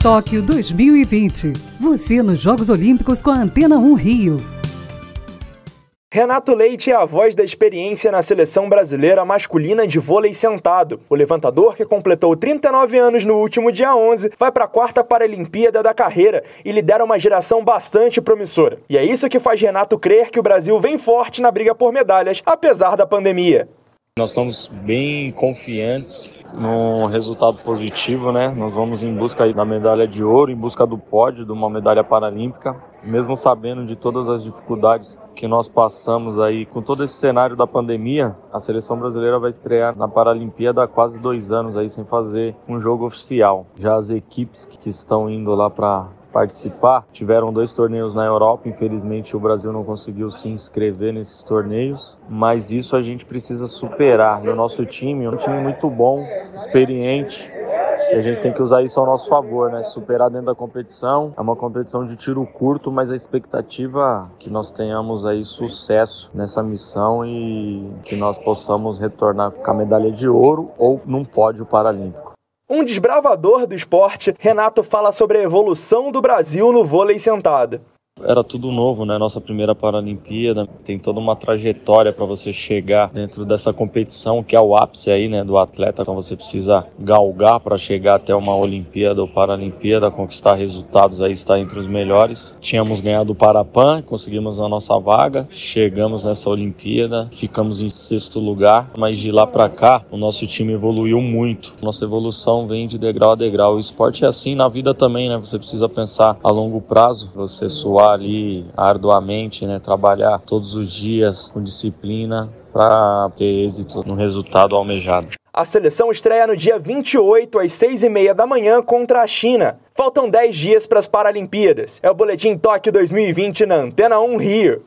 Tóquio 2020. Você nos Jogos Olímpicos com a Antena 1 Rio. Renato Leite é a voz da experiência na seleção brasileira masculina de vôlei sentado. O levantador, que completou 39 anos no último dia 11, vai para a quarta Paralimpíada da carreira e lidera uma geração bastante promissora. E é isso que faz Renato crer que o Brasil vem forte na briga por medalhas, apesar da pandemia. Nós estamos bem confiantes no resultado positivo, né? Nós vamos em busca da medalha de ouro, em busca do pódio, de uma medalha paralímpica, mesmo sabendo de todas as dificuldades que nós passamos aí com todo esse cenário da pandemia. A seleção brasileira vai estrear na Paralimpíada há quase dois anos aí sem fazer um jogo oficial. Já as equipes que estão indo lá para participar. Tiveram dois torneios na Europa, infelizmente o Brasil não conseguiu se inscrever nesses torneios, mas isso a gente precisa superar. E o nosso time é um time muito bom, experiente, e a gente tem que usar isso ao nosso favor, né? Superar dentro da competição. É uma competição de tiro curto, mas a expectativa é que nós tenhamos aí sucesso nessa missão e que nós possamos retornar com a medalha de ouro ou num pódio paralímpico. Um desbravador do esporte, Renato fala sobre a evolução do Brasil no vôlei sentado. Era tudo novo, né? Nossa primeira Paralimpíada. Tem toda uma trajetória para você chegar dentro dessa competição, que é o ápice aí, né, do atleta. Então você precisa galgar para chegar até uma Olimpíada ou Paralimpíada, conquistar resultados aí, estar entre os melhores. Tínhamos ganhado o Parapan, conseguimos a nossa vaga, chegamos nessa Olimpíada, ficamos em sexto lugar, mas de lá para cá o nosso time evoluiu muito. Nossa evolução vem de degrau a degrau. O esporte é assim na vida também, né? Você precisa pensar a longo prazo, você suar ali arduamente, né? Trabalhar todos os dias com disciplina para ter êxito no resultado almejado. A seleção estreia no dia 28, às 6h30 da manhã, contra a China. Faltam 10 dias para as Paralimpíadas. É o Boletim Tóquio 2020 na Antena 1 Rio.